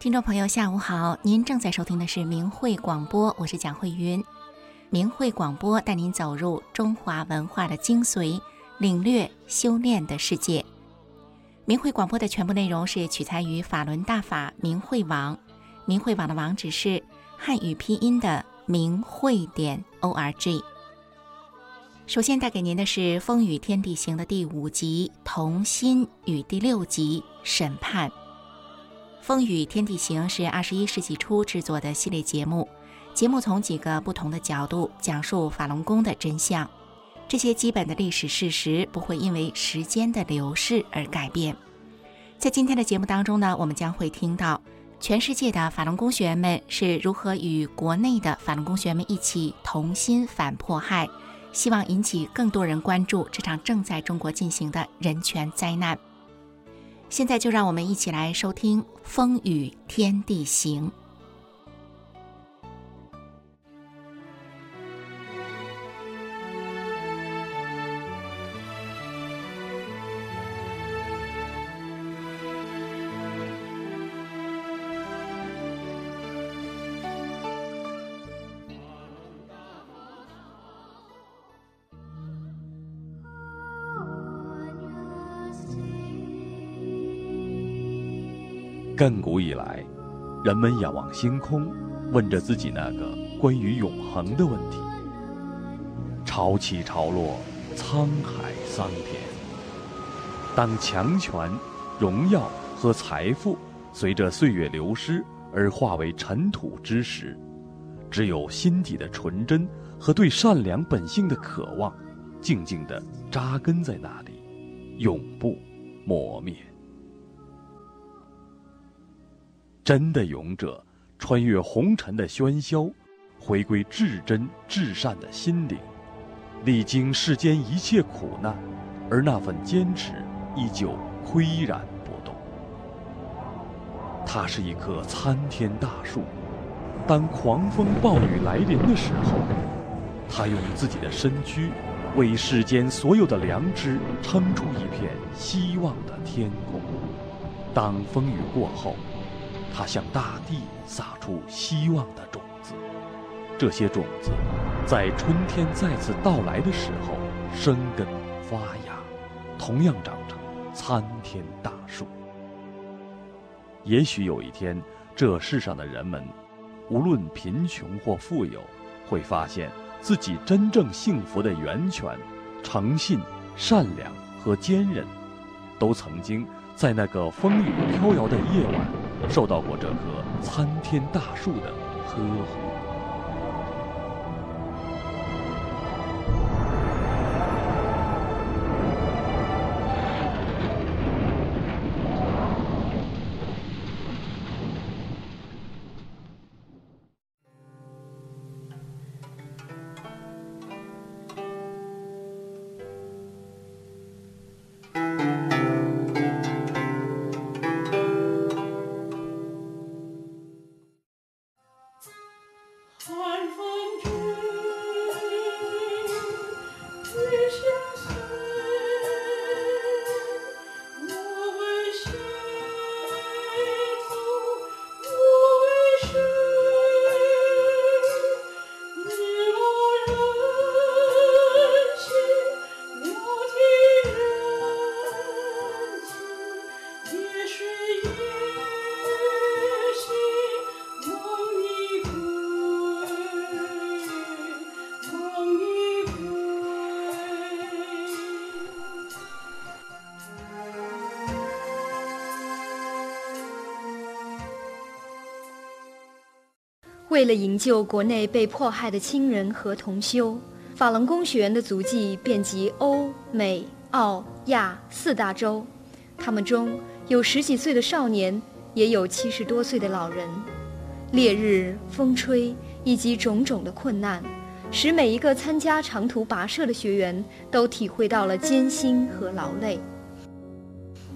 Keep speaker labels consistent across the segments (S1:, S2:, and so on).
S1: 听众朋友，下午好！您正在收听的是明慧广播，我是蒋慧云。明慧广播带您走入中华文化的精髓，领略修炼的世界。明慧广播的全部内容是取材于法轮大法明慧网，明慧网的网址是汉语拼音的明慧点 o r g。首先带给您的是《风雨天地行》的第五集《童心》与第六集《审判》。《风雨天地行》是二十一世纪初制作的系列节目，节目从几个不同的角度讲述法轮功的真相。这些基本的历史事实不会因为时间的流逝而改变。在今天的节目当中呢，我们将会听到全世界的法轮功学员们是如何与国内的法轮功学员们一起同心反迫害，希望引起更多人关注这场正在中国进行的人权灾难。现在就让我们一起来收听《风雨天地行》。
S2: 亘古以来，人们仰望星空，问着自己那个关于永恒的问题。潮起潮落，沧海桑田。当强权、荣耀和财富随着岁月流失而化为尘土之时，只有心底的纯真和对善良本性的渴望，静静地扎根在那里，永不磨灭。真的勇者，穿越红尘的喧嚣，回归至真至善的心灵，历经世间一切苦难，而那份坚持依旧岿然不动。它是一棵参天大树，当狂风暴雨来临的时候，它用自己的身躯，为世间所有的良知撑出一片希望的天空。当风雨过后，它向大地撒出希望的种子，这些种子在春天再次到来的时候生根发芽，同样长成参天大树。也许有一天，这世上的人们，无论贫穷或富有，会发现自己真正幸福的源泉——诚信、善良和坚韧，都曾经在那个风雨飘摇的夜晚。受到过这棵参天大树的呵护。寒风中。
S3: 为了营救国内被迫害的亲人和同修，法轮功学员的足迹遍及欧美澳亚四大洲。他们中有十几岁的少年，也有七十多岁的老人。烈日、风吹以及种种的困难，使每一个参加长途跋涉的学员都体会到了艰辛和劳累。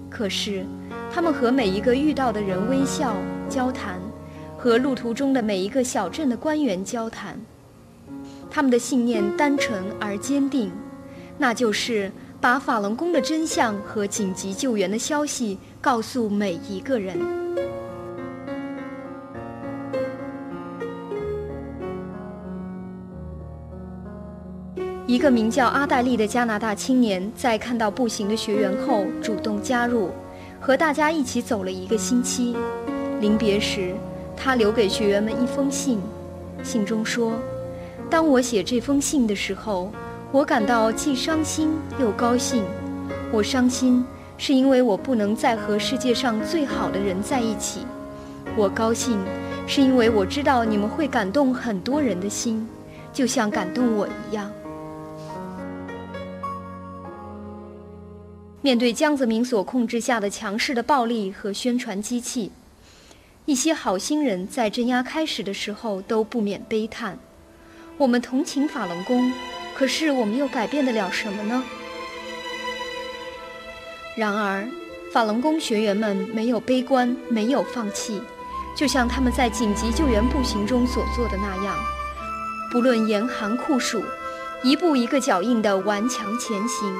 S3: 可是，他们和每一个遇到的人微笑交谈。和路途中的每一个小镇的官员交谈。他们的信念单纯而坚定那就是把法轮功的真相和紧急救援的消息告诉每一个人。一个名叫阿黛丽的加拿大青年在看到步行的学员后主动加入和大家一起走了一个星期。临别时他留给学员们一封信，信中说：“当我写这封信的时候，我感到既伤心又高兴。我伤心是因为我不能再和世界上最好的人在一起；我高兴是因为我知道你们会感动很多人的心，就像感动我一样。”面对江泽民所控制下的强势的暴力和宣传机器，一些好心人在镇压开始的时候都不免悲叹：“我们同情法轮功，可是我们又改变得了什么呢？”然而，法轮功学员们没有悲观，没有放弃，就像他们在紧急救援步行中所做的那样，不论严寒酷暑，一步一个脚印地顽强前行。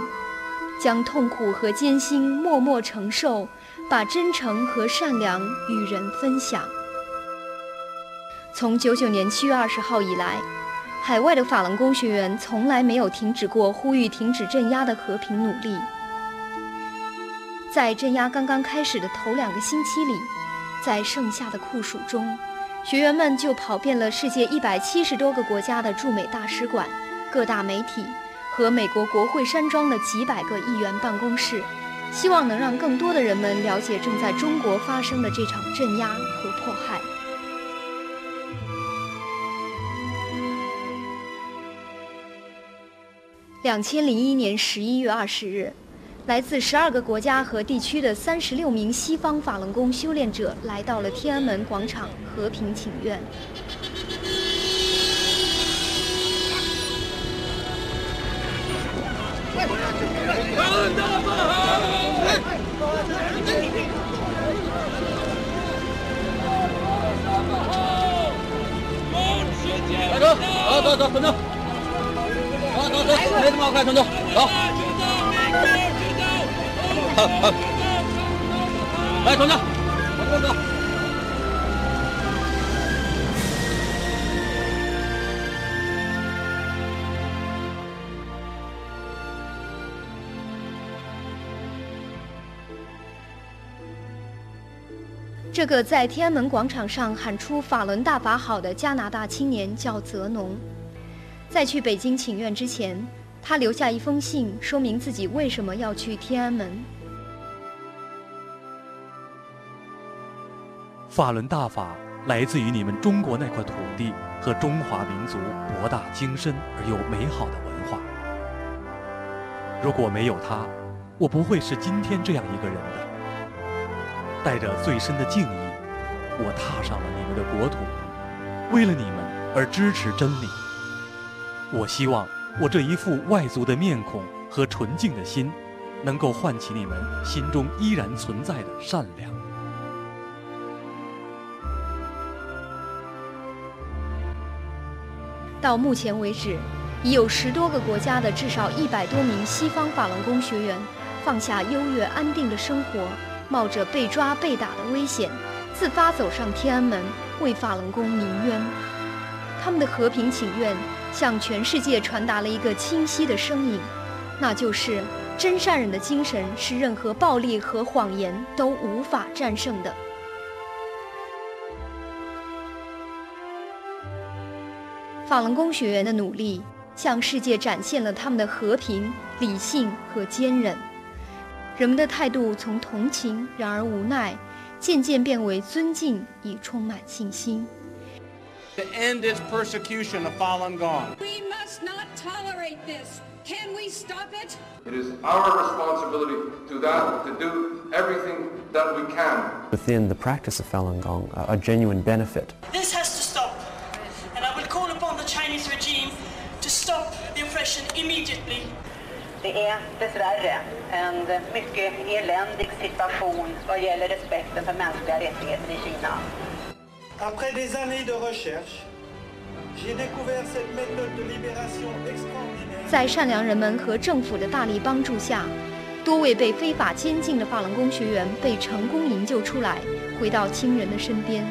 S3: 将痛苦和艰辛默默承受，把真诚和善良与人分享。从九九年七月二十号以来，海外的法轮功学员从来没有停止过呼吁停止镇压的和平努力。在镇压刚刚开始的头两个星期里，在盛夏的酷暑中，学员们就跑遍了世界一百七十多个国家的驻美大使馆、各大媒体。和美国国会山庄的几百个议员办公室，希望能让更多的人们了解正在中国发生的这场镇压和迫害。两千零一年十一月二十日，来自十二个国家和地区的三十六名西方法轮功修炼者来到了天安门广场和平请愿。
S4: 走，走走，团长，走走走，没什么好看，团长，走。好好，来，团长，往这边走。
S3: 这个在天安门广场上喊出“法轮大法好”的加拿大青年叫泽农，在去北京请愿之前，他留下一封信，说明自己为什么要去天安门。
S2: 法轮大法来自于你们中国那块土地和中华民族博大精深而又美好的文化。如果没有它，我不会是今天这样一个人的。带着最深的敬意，我踏上了你们的国土，为了你们而支持真理。我希望我这一副外族的面孔和纯净的心，能够唤起你们心中依然存在的善良。
S3: 到目前为止，已有十多个国家的至少一百多名西方法轮功学员，放下优越安定的生活。冒着被抓被打的危险，自发走上天安门，为法轮功鸣冤。他们的和平请愿，向全世界传达了一个清晰的声音，那就是真善忍的精神是任何暴力和谎言都无法战胜的。法轮功学员的努力，向世界展现了他们的和平、理性和坚韧。人们的态度从同情，然而无奈，渐渐变为尊敬，以充满信心。
S5: To end this persecution of Falun Gong.
S6: We must not tolerate this. Can we stop it?
S7: It is our responsibility to that to do everything that we can.
S8: Within the practice of Falun Gong, a, a genuine benefit.
S9: This has to stop, and I will call upon the Chinese regime to stop the oppression immediately.
S10: Det är dessvärre en mycket eländig situation vad gäller respekten för mänskliga rättigheter i Kina.
S11: Après des années de recherche, j'ai découvert cette méthode de libération extraordinaire.
S3: 在善良人们和政府的大力帮助下，多位被非法监禁的法轮功学员被成功营救出来，回到亲人的身边。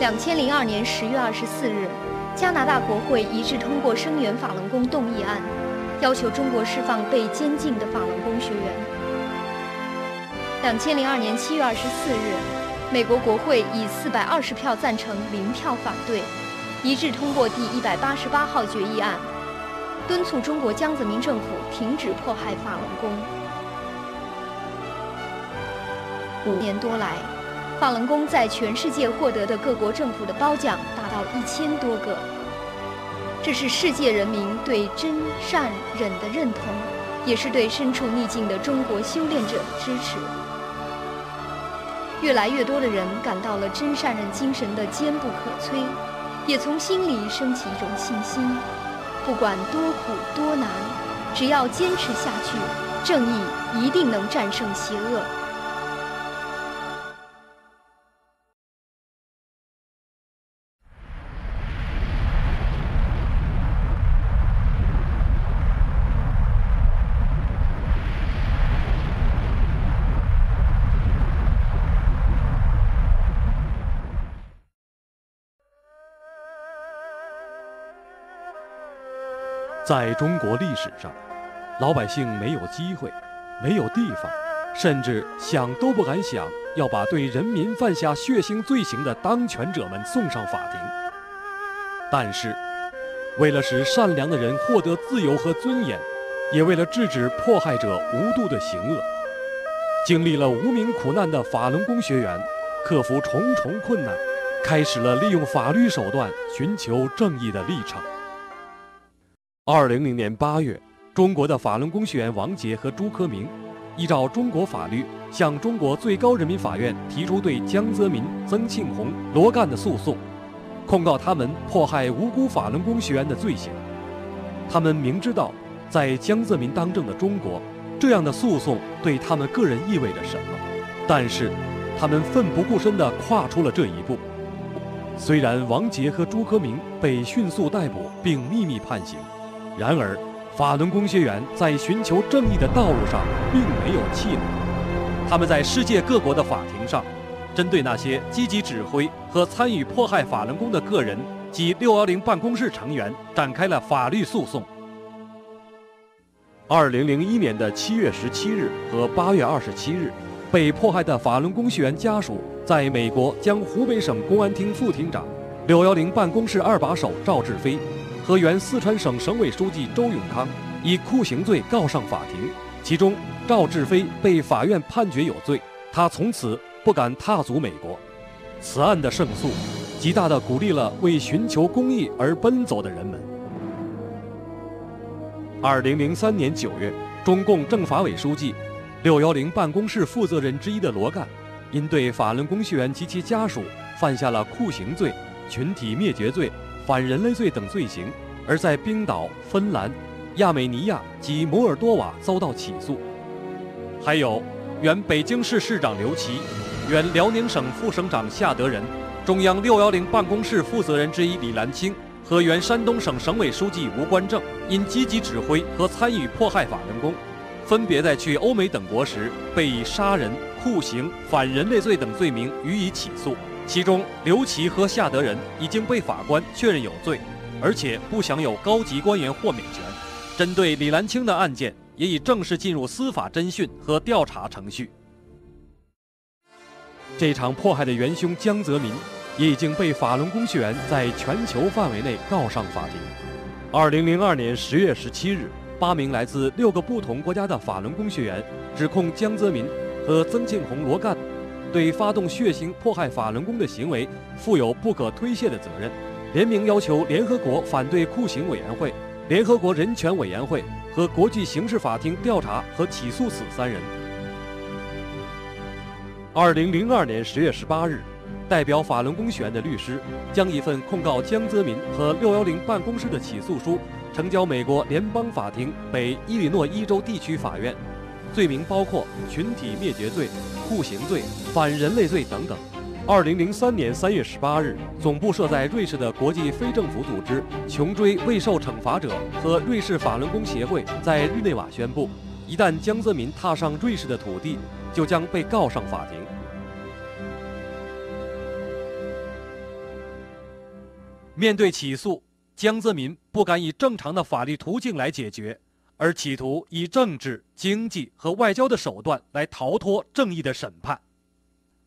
S3: 两千零二年十月二十四日，加拿大国会一致通过声援法轮功动议案，要求中国释放被监禁的法轮功学员。两千零二年七月二十四日，美国国会以四百二十票赞成、零票反对，一致通过第一百八十八号决议案，敦促中国江泽民政府停止迫害法轮功。五年多来，法轮功在全世界获得的各国政府的褒奖达到一千多个，这是世界人民对真善忍的认同，也是对身处逆境的中国修炼者的支持。越来越多的人感到了真善忍精神的坚不可摧，也从心里升起一种信心：不管多苦多难，只要坚持下去，正义一定能战胜邪恶。
S2: 在中国历史上，老百姓没有机会，没有地方，甚至想都不敢想要把对人民犯下血腥罪行的当权者们送上法庭。但是，为了使善良的人获得自由和尊严，也为了制止迫害者无度的行恶，经历了无名苦难的法轮功学员，克服重重困难，开始了利用法律手段寻求正义的历程。二零零年八月，中国的法轮功学员王杰和朱科明，依照中国法律，向中国最高人民法院提出对江泽民、曾庆红、罗干的诉讼，控告他们迫害无辜法轮功学员的罪行。他们明知道，在江泽民当政的中国，这样的诉讼对他们个人意味着什么，但是，他们奋不顾身地跨出了这一步。虽然王杰和朱科明被迅速逮捕并秘密判刑。然而，法轮功学员在寻求正义的道路上并没有气馁。他们在世界各国的法庭上，针对那些积极指挥和参与迫害法轮功的个人及六幺零办公室成员展开了法律诉讼。二零零一年的七月十七日和八月二十七日，被迫害的法轮功学员家属在美国将湖北省公安厅副厅长、六幺零办公室二把手赵志飞。和原四川省省委书记周永康以酷刑罪告上法庭，其中赵志飞被法院判决有罪，他从此不敢踏足美国。此案的胜诉，极大地鼓励了为寻求公义而奔走的人们。二零零三年九月，中共政法委书记、六幺零办公室负责人之一的罗干，因对法轮功学员及其家属犯下了酷刑罪、群体灭绝罪。反人类罪等罪行，而在冰岛、芬兰、亚美尼亚及摩尔多瓦遭到起诉。还有原北京市市长刘奇、原辽宁省副省长夏德仁、中央六幺零办公室负责人之一李兰清和原山东省省委书记吴官正，因积极指挥和参与迫害法轮功，分别在去欧美等国时被以杀人、酷刑、反人类罪等罪名予以起诉。其中，刘琦和夏德仁已经被法官确认有罪，而且不享有高级官员豁免权。针对李兰清的案件，也已正式进入司法侦讯和调查程序。这场迫害的元凶江泽民，也已经被法轮功学员在全球范围内告上法庭。二零零二年十月十七日，八名来自六个不同国家的法轮功学员指控江泽民和曾庆红、罗干。对发动血腥迫害法轮功的行为负有不可推卸的责任，联名要求联合国反对酷刑委员会、联合国人权委员会和国际刑事法庭调查和起诉此三人。二零零二年十月十八日，代表法轮功学员的律师将一份控告江泽民和六幺零办公室的起诉书呈交美国联邦法庭北伊利诺伊州地区法院。罪名包括群体灭绝罪、酷刑罪、反人类罪等等。二零零三年三月十八日，总部设在瑞士的国际非政府组织“穷追未受惩罚者”和瑞士法轮功协会在日内瓦宣布，一旦江泽民踏上瑞士的土地，就将被告上法庭。面对起诉，江泽民不敢以正常的法律途径来解决，而企图以政治、经济和外交的手段来逃脱正义的审判。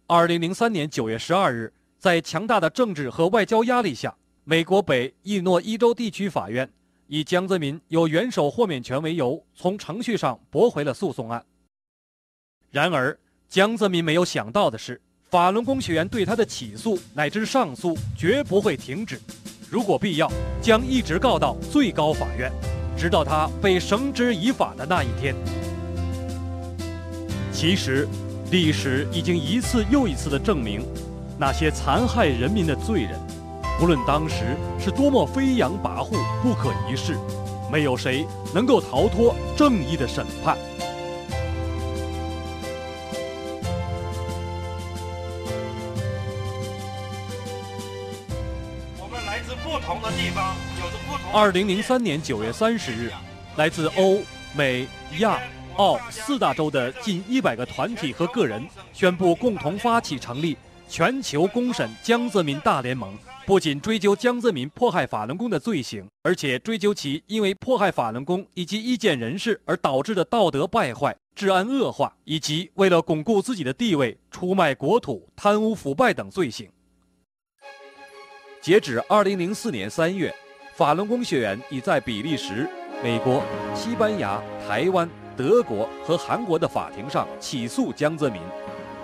S2: 二零零三年九月十二日，在强大的政治和外交压力下，美国北伊诺伊州地区法院以江泽民有元首豁免权为由，从程序上驳回了诉讼案。然而，江泽民没有想到的是。法轮功学员对他的起诉乃至上诉绝不会停止，如果必要，将一直告到最高法院，直到他被绳之以法的那一天。其实，历史已经一次又一次地证明，那些残害人民的罪人，无论当时是多么飞扬跋扈、不可一世，没有谁能够逃脱正义的审判。我们来自不同的地方二零零三年九月三十日，来自欧、美、亚、澳四大洲的近一百个团体和个人宣布共同发起成立全球公审江泽民大联盟。不仅追究江泽民迫害法轮功的罪行，而且追究其因为迫害法轮功以及意见人士而导致的道德败坏、治安恶化，以及为了巩固自己的地位出卖国土、贪污腐败等罪行。截止二零零四年三月。法轮功学员已在比利时、美国、西班牙、台湾、德国和韩国的法庭上起诉江泽民，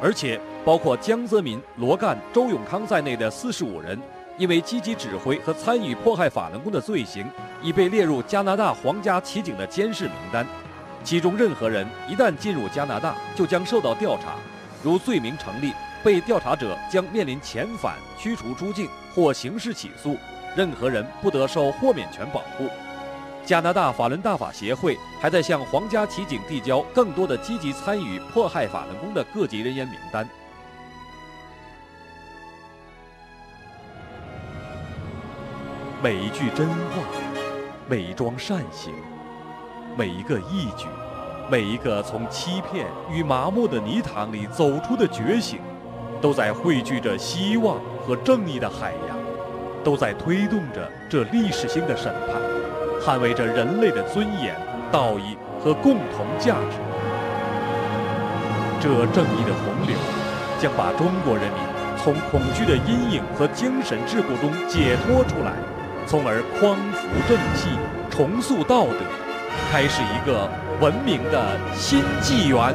S2: 而且包括江泽民、罗干、周永康在内的四十五人，因为积极指挥和参与迫害法轮功的罪行，已被列入加拿大皇家骑警的监视名单。其中任何人一旦进入加拿大，就将受到调查，如罪名成立，被调查者将面临遣返、驱逐出境或刑事起诉。任何人不得受豁免权保护。加拿大法轮大法协会还在向皇家骑警递交更多的积极参与迫害法轮功的各级人员名单。每一句真话，每一桩善行，每一个义举，每一个从欺骗与麻木的泥塘里走出的觉醒，都在汇聚着希望和正义的海洋。都在推动着这历史性的审判，捍卫着人类的尊严、道义和共同价值。这正义的洪流，将把中国人民从恐惧的阴影和精神桎梏中解脱出来，从而匡扶正气、重塑道德，开始一个文明的新纪元。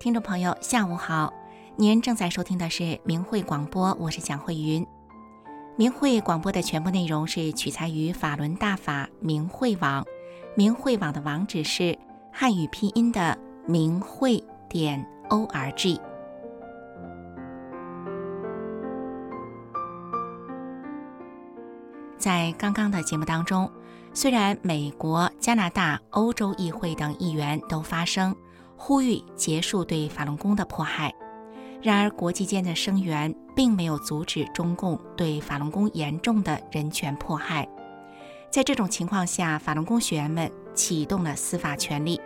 S1: 听众朋友，下午好！您正在收听的是明慧广播，我是蒋慧云。明慧广播的全部内容是取材于法轮大法明慧网，明慧网的网址是汉语拼音的明慧点 o r g。在刚刚的节目当中，虽然美国、加拿大、欧洲议会等议员都发声。呼吁结束对法轮功的迫害，然而国际间的声援并没有阻止中共对法轮功严重的人权迫害。在这种情况下，法轮功学员们启动了司法权利，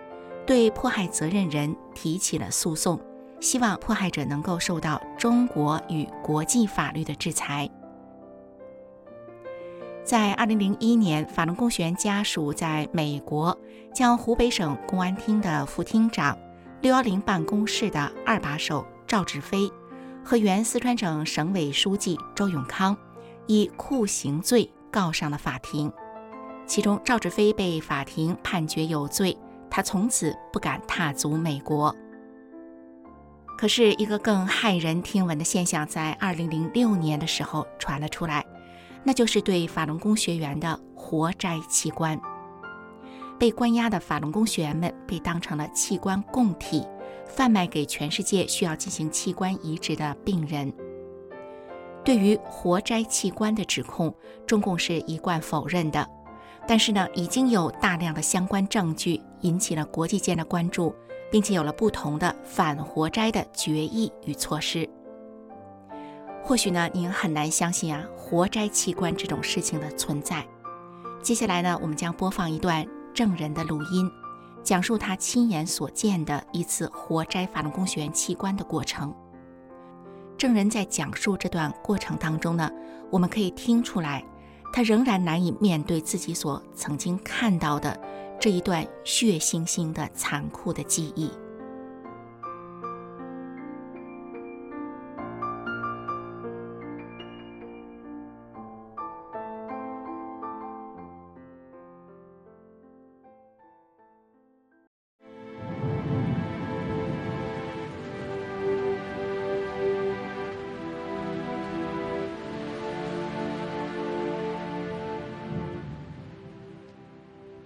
S1: 对迫害责任人提起了诉讼，希望迫害者能够受到中国与国际法律的制裁。在二零零一年，法轮功学员家属在美国将湖北省公安厅的副厅长、六幺零办公室的二把手赵志飞和原四川省省委书记周永康以酷刑罪告上了法庭。其中，赵志飞被法庭判决有罪，他从此不敢踏足美国。可是，一个更骇人听闻的现象在二零零六年的时候传了出来。那就是对法轮功学员的活摘器官。被关押的法轮功学员们被当成了器官供体，贩卖给全世界需要进行器官移植的病人。对于活摘器官的指控，中共是一贯否认的。但是呢，已经有大量的相关证据引起了国际间的关注，并且有了不同的反活摘的决议与措施。或许呢，您很难相信啊，活摘器官这种事情的存在。接下来呢，我们将播放一段证人的录音，讲述他亲眼所见的一次活摘法轮功学员器官的过程。证人在讲述这段过程当中呢，我们可以听出来，他仍然难以面对自己所曾经看到的这一段血腥腥的残酷的记忆。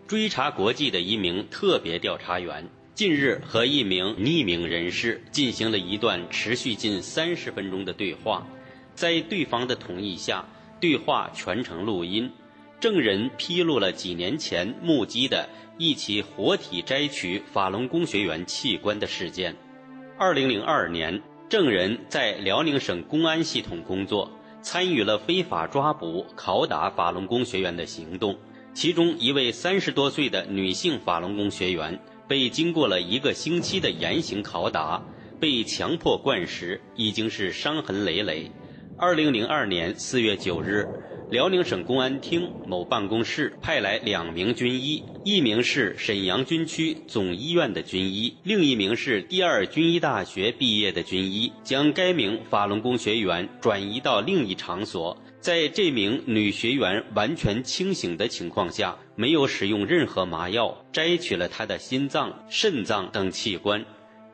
S12: 追查国际的一名特别调查员近日和一名匿名人士进行了一段持续近三十分钟的对话，在对方的同意下，对话全程录音。证人披露了几年前目击的一起活体摘取法轮功学员器官的事件。二零零二年，证人在辽宁省公安系统工作，参与了非法抓捕、拷打法轮功学员的行动。其中一位三十多岁的女性法轮功学员，被经过了一个星期的严刑拷打，被强迫灌食，已经是伤痕累累。二零零二年四月九日，辽宁省公安厅某办公室派来两名军医，一名是沈阳军区总医院的军医，另一名是第二军医大学毕业的军医，将该名法轮功学员转移到另一场所。在这名女学员完全清醒的情况下，没有使用任何麻药，摘取了她的心脏、肾脏等器官。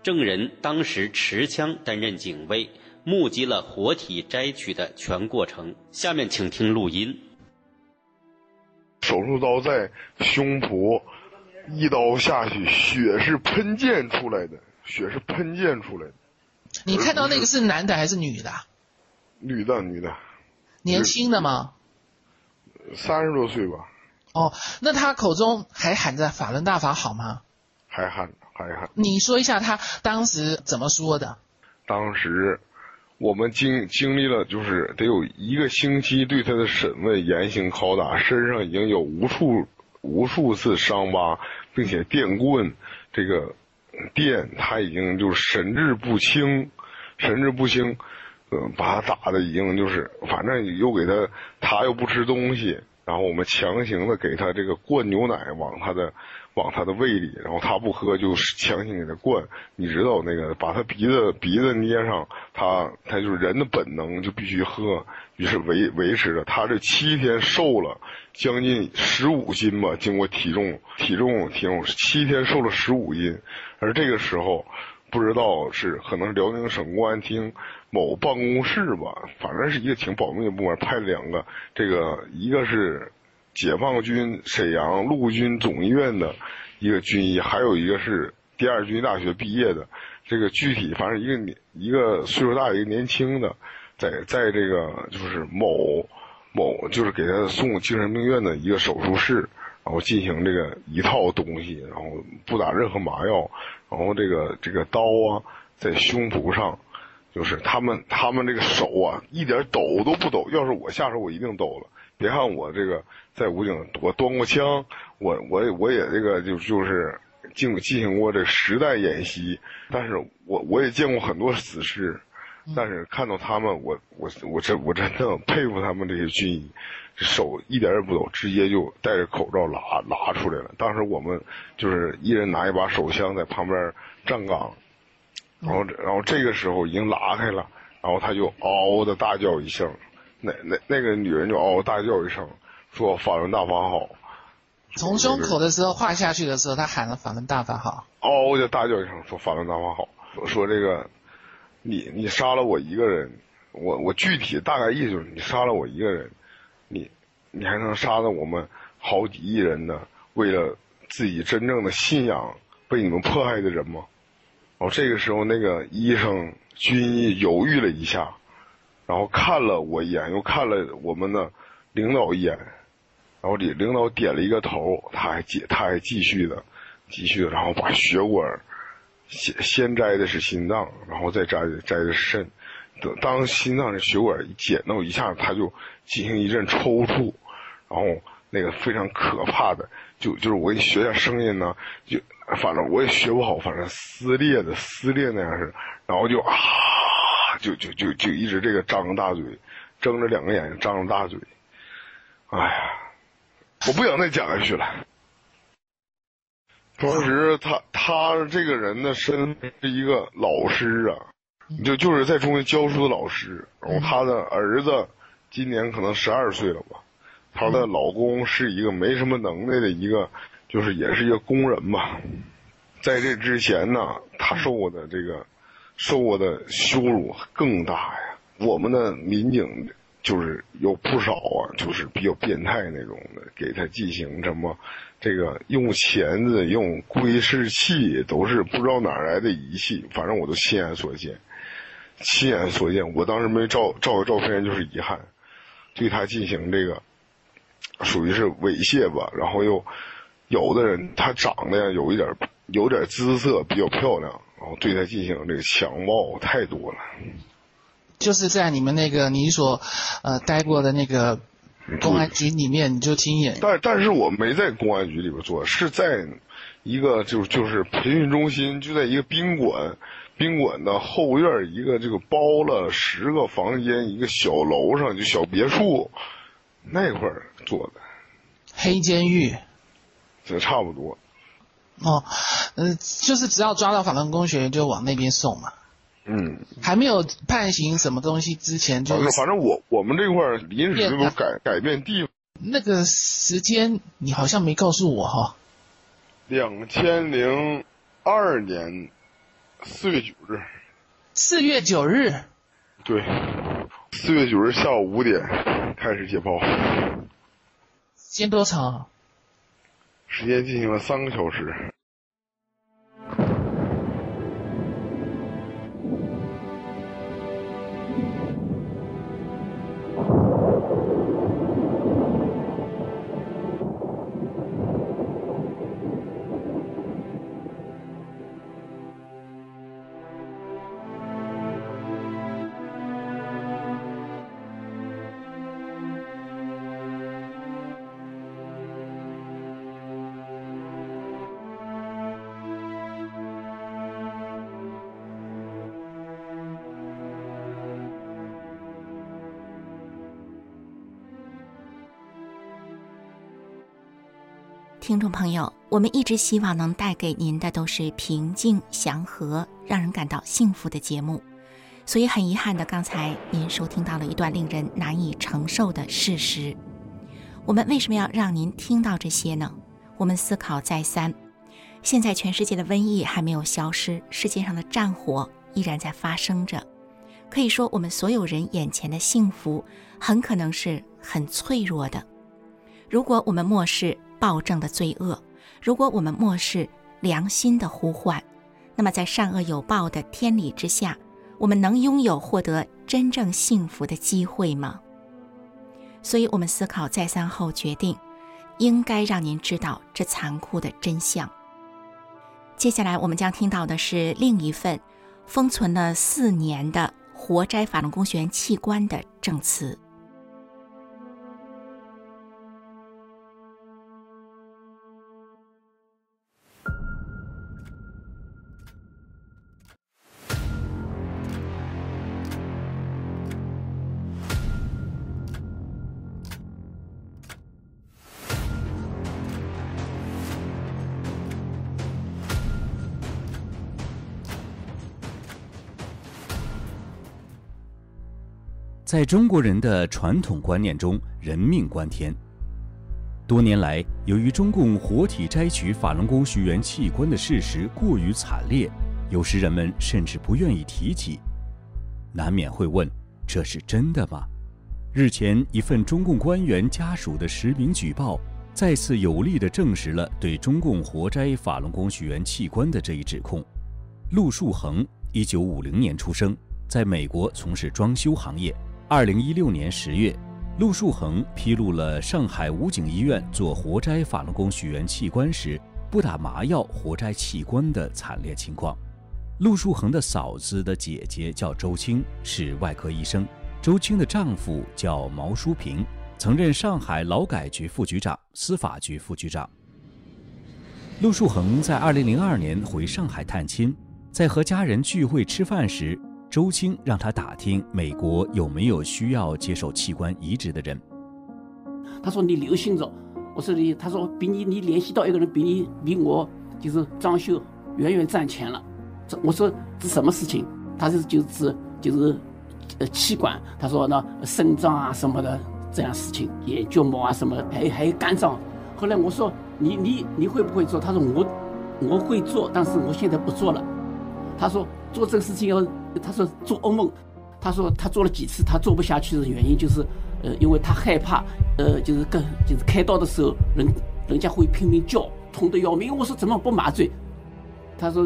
S12: 证人当时持枪担任警卫，目击了活体摘取的全过程。下面请听录音。
S13: 手术刀在胸脯，一刀下去，血是喷溅出来的，血是喷溅出来的。
S14: 你看到那个是男的还是女的？
S13: 女的，女的。
S14: 年轻的吗？
S13: 三十多岁吧。
S14: 哦，那他口中还喊着“法轮大法”好吗？
S13: 还喊，还喊。
S14: 你说一下他当时怎么说的？
S13: 当时我们经经历了，就是得有一个星期对他的审问、严刑拷打，身上已经有无数无数次伤疤，并且电棍这个电他已经就是神志不清，神志不清。嗯把他打的已经就是，反正又给他，他又不吃东西，然后我们强行的给他这个灌牛奶往他的往他的胃里，然后他不喝就强行给他灌，你知道那个把他鼻子鼻子捏上，他他就是人的本能就必须喝，于是维维持着他这七天瘦了将近十五斤吧，经过体重体重体重七天瘦了十五斤，而这个时候。不知道是可能是辽宁省公安厅某办公室吧，反正是一个挺保密的部门，派两个，这个一个是解放军沈阳陆军总医院的一个军医，还有一个是第二军医大学毕业的，这个具体反正一个年一个岁数大一个年轻的，在在这个就是某某就是给他送精神病院的一个手术室。然后进行这个一套东西，然后不打任何麻药，然后这个这个刀啊在胸脯上，就是他们他们这个手啊一点抖都不抖，要是我下手我一定抖了。别看我这个在武警我端过枪，我我我也这个就就是进进行过这实弹演习，但是我我也见过很多死尸，但是看到他们我我我真我真的佩服他们这些军医。手一点也不抖，直接就戴着口罩拉拉出来了。当时我们就是一人拿一把手枪在旁边站岗，然后然后这个时候已经拉开了，然后他就嗷的大叫一声，那那那个女人就嗷大叫一声，说“法轮大法好”。
S14: 从胸口的时候画下去的时候，他喊了“法轮大法好”，
S13: 嗷的大叫一声，说“法轮大法好”，说这个你你杀了我一个人，我我具体大概意思就是你杀了我一个人。你，你还能杀了我们好几亿人呢？为了自己真正的信仰被你们迫害的人吗？然后，这个时候那个医生军医犹豫了一下，然后看了我一眼，又看了我们的领导一眼，然后领领导点了一个头，他还继他还继续的，继续的，然后把血管先先摘的是心脏，然后再摘摘的肾。当心脏的血管一剪到一下，他就进行一阵抽搐，然后那个非常可怕的，就就是我给你学下声音呢，就反正我也学不好，反正撕裂的撕裂那样式，然后就啊，就就就就一直这个张着大嘴，睁着两个眼睛张着大嘴，哎呀，我不想再讲下去了。当时他他这个人的身是一个老师啊。就就是在中学教书的老师，然后他的儿子今年可能十二岁了吧，她的老公是一个没什么能耐的一个，就是也是一个工人吧，在这之前呢，她受过的这个受过的羞辱更大呀。我们的民警就是有不少啊，就是比较变态那种的，给他进行什么这个用钳子、用窥视器，都是不知道哪来的仪器，反正我都亲眼所见。亲眼所见，我当时没照照个照片，就是遗憾，对他进行这个，属于是猥亵吧。然后又有的人他长得呀有一点有点姿色比较漂亮，然后对他进行这个强暴太多了。
S14: 就是在你们那个你所呃待过的那个公安局里面，你就亲眼。
S13: 但但是我没在公安局里边做，是在一个就就是培训中心，就在一个宾馆。宾馆的后院一个这个包了十个房间一个小楼上就小别墅，那块儿做的，
S14: 黑监狱，
S13: 这差不多。
S14: 哦，嗯，就是只要抓到反动工学员就往那边送嘛。
S13: 嗯。
S14: 还没有判刑什么东西之前就。
S13: 反正我我们这块儿临时都改改变地方。
S14: 那个时间你好像没告诉我哈。
S13: 两千零二年。四月九日，
S14: 四月九日，
S13: 对，四月九日下午五点开始解剖，
S14: 时时间多长？
S13: 时间进行了三个小时。
S1: 听众朋友，我们一直希望能带给您的都是平静、祥和、让人感到幸福的节目，所以很遗憾的，刚才您收听到了一段令人难以承受的事实。我们为什么要让您听到这些呢？我们思考再三，现在全世界的瘟疫还没有消失，世界上的战火依然在发生着。可以说，我们所有人眼前的幸福，很可能是很脆弱的。如果我们漠视暴政的罪恶，如果我们漠视良心的呼唤，那么在善恶有报的天理之下，我们能拥有获得真正幸福的机会吗？所以，我们思考再三后决定，应该让您知道这残酷的真相。接下来，我们将听到的是另一份封存了四年的活摘法轮功学员器官的证词。
S15: 在中国人的传统观念中，人命关天。多年来，由于中共活体摘取法轮功学员器官的事实过于惨烈，有时人们甚至不愿意提起。难免会问：这是真的吗？日前，一份中共官员家属的实名举报，再次有力地证实了对中共活摘法轮功学员器官的这一指控。陆树恒，一九五零年出生，在美国从事装修行业。二零一六年十月，陆树恒披露了上海武警医院做活摘法轮功学员器官时不打麻药活摘器官的惨烈情况。陆树恒的嫂子的姐姐叫周青，是外科医生。周青的丈夫叫毛书平，曾任上海劳改局副局长、司法局副局长。陆树恒在二零零二年回上海探亲，在和家人聚会吃饭时。周青让他打听美国有没有需要接受器官移植的人。
S16: 他说：“你留心着。”我说：“你。”他说：“比你，你联系到一个人，比你，比我就是装修远远赚钱了。”这我说：“这什么事情？”他是就是就是呃气管。他说：“那肾脏啊什么的这样事情，眼角膜啊什么，还还有肝脏。”后来我说：“你你你会不会做？”他说：“我我会做，但是我现在不做了。”他说：“做这个事情要。”他说做噩梦，他说他做了几次，他做不下去的原因就是，呃，因为他害怕，呃，就是跟就是开刀的时候，人人家会拼命叫，痛得要命。我说怎么不麻醉？他说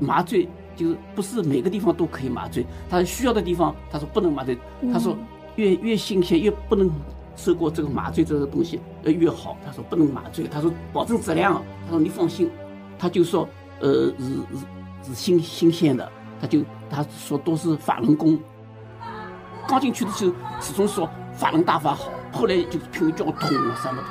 S16: 麻醉就是不是每个地方都可以麻醉，他需要的地方他说不能麻醉。他说越越新鲜越不能受过这个麻醉这个东西呃越好。他说不能麻醉，他说保证质量。他说你放心，他就说呃是是是新新鲜的。他就他说都是法轮功，刚进去的时候始终说法轮大法好，后来就是拼命叫痛啊什么的，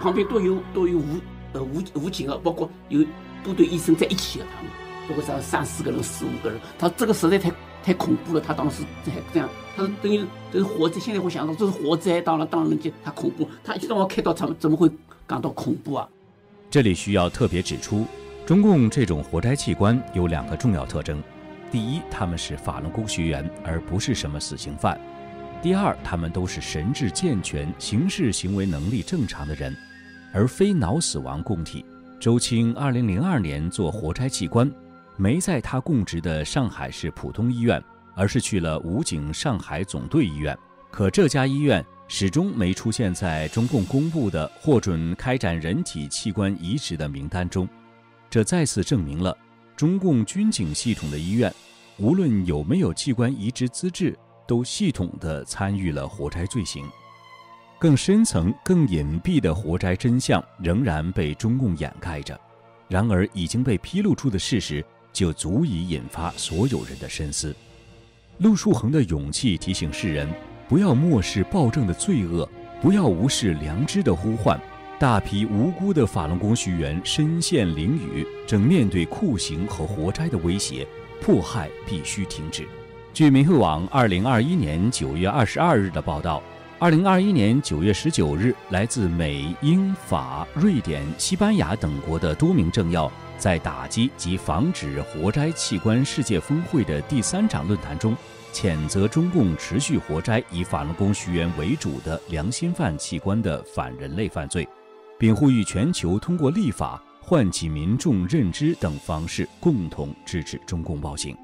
S16: 旁边都有都有武呃武武警啊，包括有部队医生在一起啊，他们。包括三三四个人四五个人，他这个实在太太恐怖了，他当时这这样，他说等于这是火灾，现在会想到这是火灾，当然当然就他恐怖，他一让我开到，他们怎么会感到恐怖啊？
S15: 这里需要特别指出，中共这种活摘器官有两个重要特征。第一，他们是法轮功学员，而不是什么死刑犯；第二，他们都是神智健全、行事行为能力正常的人，而非脑死亡供体。周青二零零二年做活摘器官，没在他供职的上海市普通医院，而是去了武警上海总队医院。可这家医院始终没出现在中共公布的获准开展人体器官移植的名单中，这再次证明了。中共军警系统的医院，无论有没有器官移植资质，都系统地参与了活摘罪行。更深层、更隐蔽的活摘真相仍然被中共掩盖着。然而，已经被披露出的事实就足以引发所有人的深思。陆树恒的勇气提醒世人：不要漠视暴政的罪恶，不要无视良知的呼唤。大批无辜的法轮功学员身陷囹圄，正面对酷刑和活摘的威胁，迫害必须停止。据民慧网二零二一年九月二十二日的报道，二零二一年九月十九日，来自美、英、法、瑞典、西班牙等国的多名政要在打击及防止活摘器官世界峰会的第三场论坛中，谴责中共持续活摘以法轮功学员为主的良心犯器官的反人类犯罪。并呼吁全球通过立法
S17: 唤起民众认知等方式，共同制止中共暴行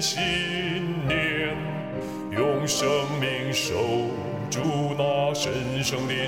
S17: 信念用生命守住那神圣的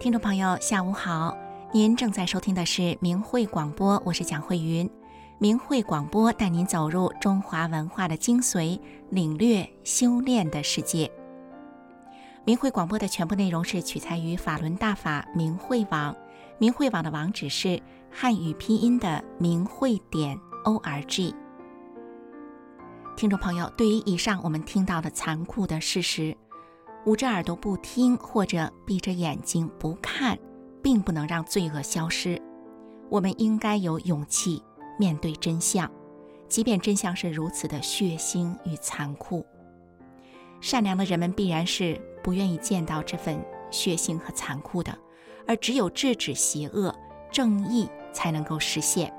S1: 听众朋友，下午好！您正在收听的是明慧广播，我是蒋慧云。明慧广播带您走入中华文化的精髓，领略修炼的世界。明慧广播的全部内容是取材于法轮大法明慧网，明慧网的网址是汉语拼音的明慧点 o r g。听众朋友，对于以上我们听到的残酷的事实。捂着耳朵不听，或者闭着眼睛不看，并不能让罪恶消失。我们应该有勇气面对真相，即便真相是如此的血腥与残酷。善良的人们必然是不愿意见到这份血腥和残酷的，而只有制止邪恶，正义才能够实现。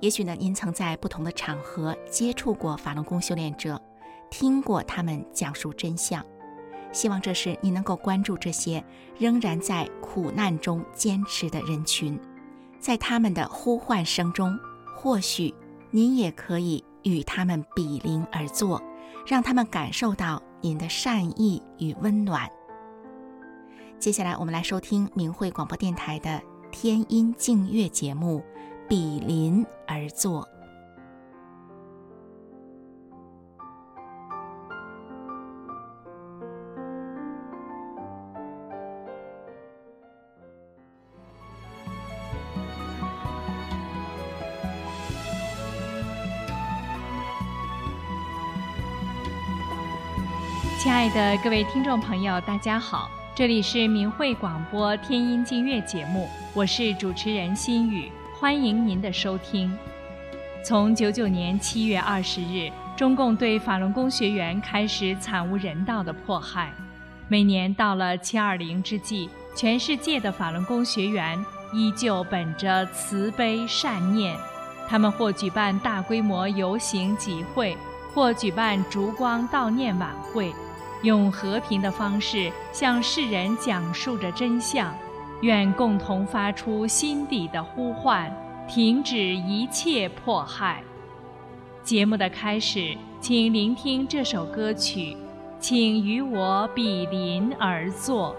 S1: 也许呢，您曾在不同的场合接触过法轮功修炼者，听过他们讲述真相。希望这时你能够关注这些仍然在苦难中坚持的人群，在他们的呼唤声中，或许您也可以与他们比邻而坐，让他们感受到您的善意与温暖。接下来，我们来收听明慧广播电台的天音静月节目《比邻而坐》。
S18: 的各位听众朋友，大家好，这里是明慧广播天音静月节目，我是主持人心雨，欢迎您的收听。从九九年七月二十日，中共对法轮功学员开始惨无人道的迫害。每年到了七二零之际，全世界的法轮功学员依旧本着慈悲善念，他们或举办大规模游行集会，或举办烛光悼念晚会，用和平的方式向世人讲述着真相，愿共同发出心底的呼唤，停止一切迫害。节目的开始，请聆听这首歌曲。请与我比邻而坐。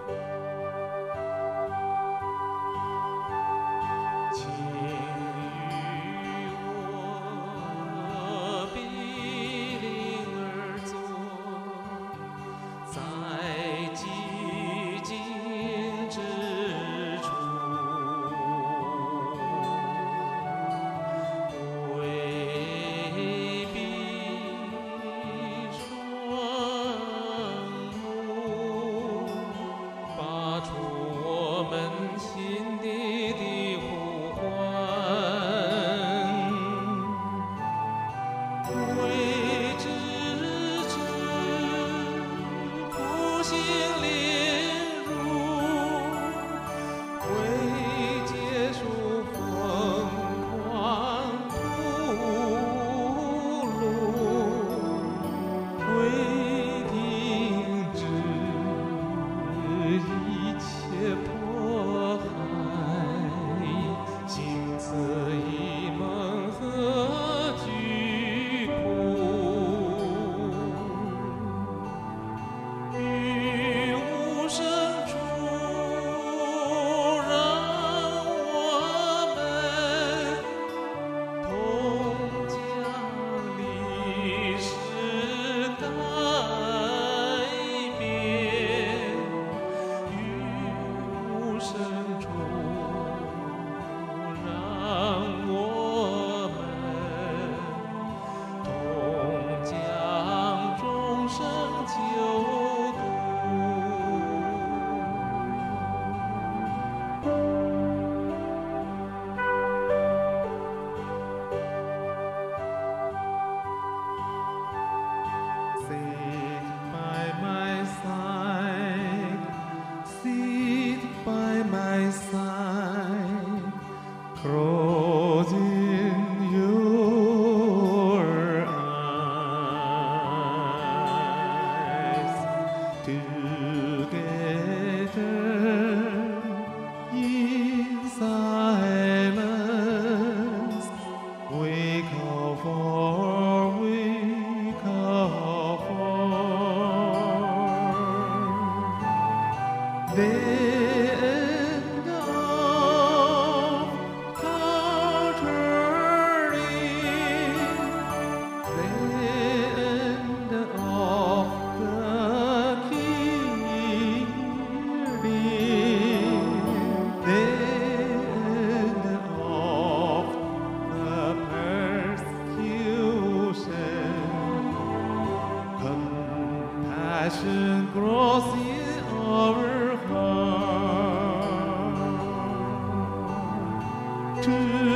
S18: 是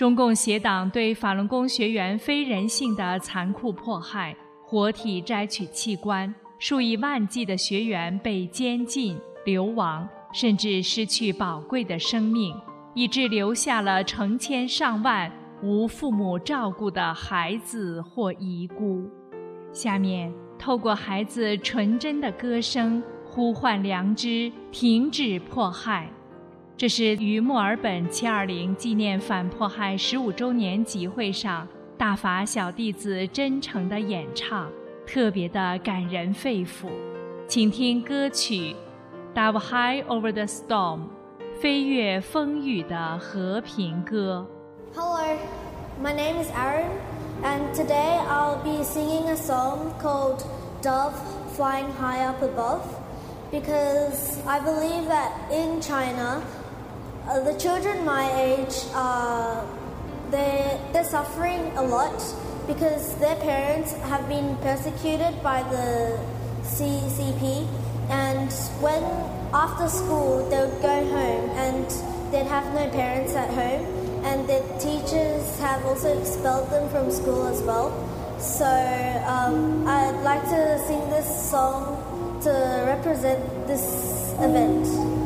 S18: 中共邪党对法轮功学员非人性的残酷迫害，活体摘取器官，数以万计的学员被监禁、流亡，甚至失去宝贵的生命，以致留下了成千上万
S19: 无父母照顾的孩子或遗孤。下面，透过孩子纯真的歌声，呼唤良知，停止迫害。这是于墨尔本七二零纪念反迫害十五周年集会上，大法小弟子真诚的演唱，特别的感人肺腑。请听歌曲《Dive High Over the Storm》，飞越风雨的和平歌。
S20: Hello, my name is Aaron, and today I'll be singing a song called Dove Flying High Up Above because I believe that in China, uh, the children my age are they they're suffering a lot because their parents have been persecuted by the CCP, and when after school they would go home and they'd have no parents at home, and their teachers have also expelled them from school as well. So um, I'd like to sing this song to represent this event.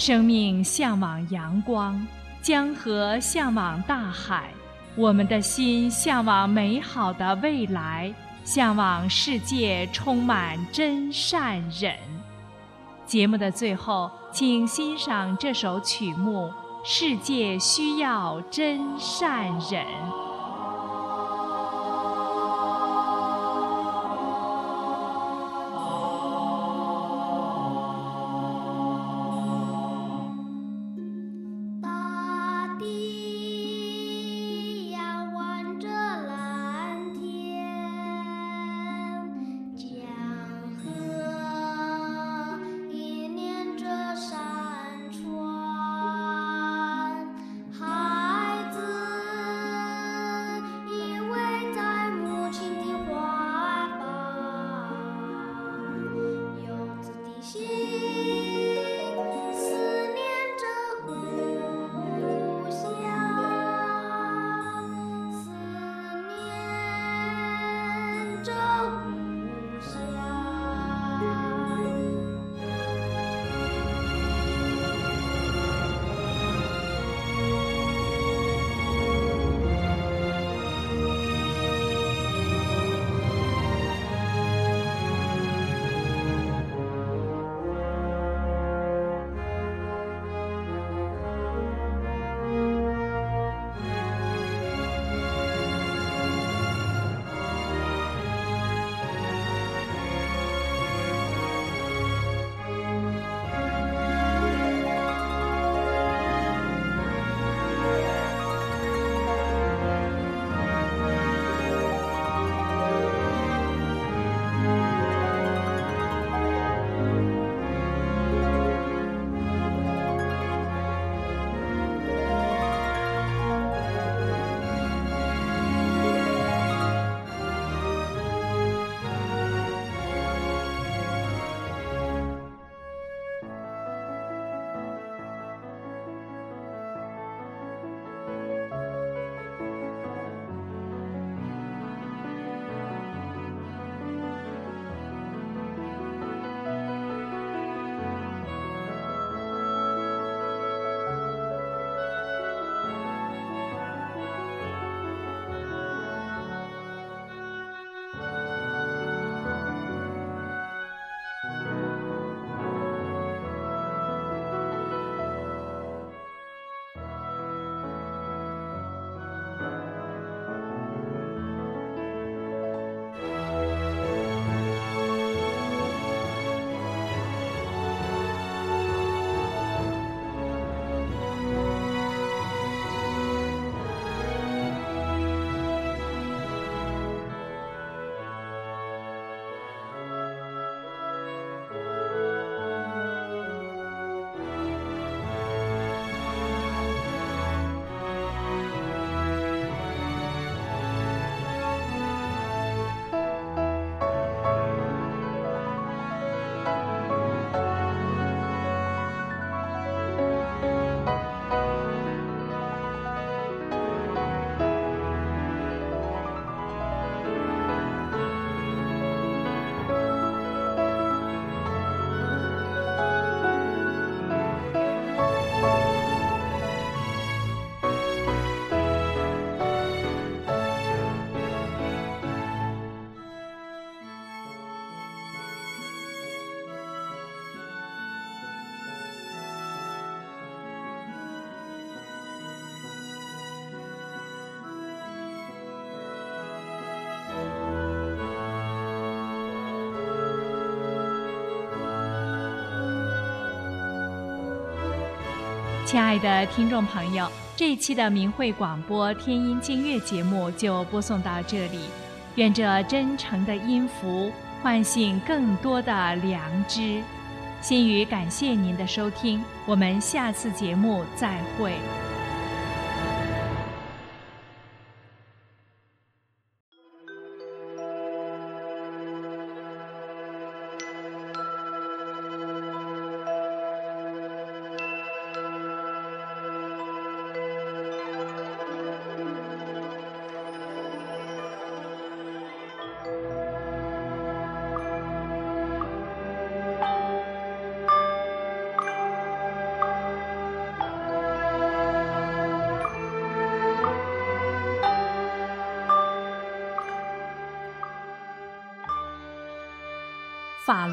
S19: 生命向往阳光，江河向往大海，我们的心向往美好的未来，向往世界充满真善忍。
S21: 节目的最后，请欣赏这首曲目《世界需要真善忍》。亲爱的听众朋友，这一期的明慧广播天音净月节目就播送到这里。愿这真诚的音符唤醒更多的良知。心语感谢您的收听，我们下次节目再会。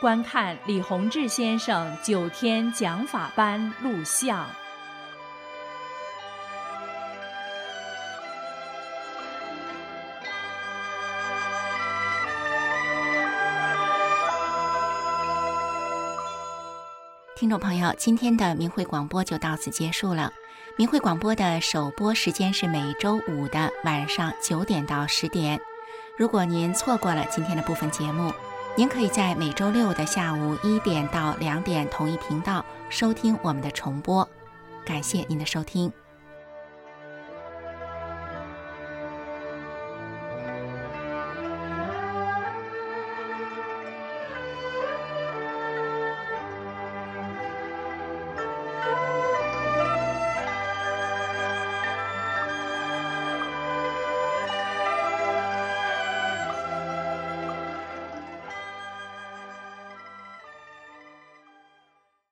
S19: 观看李洪志先生九天讲法班录像。
S1: 听众朋友，今天的明慧广播就到此结束了。明慧广播的首播时间是每周五的晚上九点到十点。如果您错过了今天的部分节目，您可以在每周六的下午一点到两点同一频道收听我们的重播，感谢您的收听。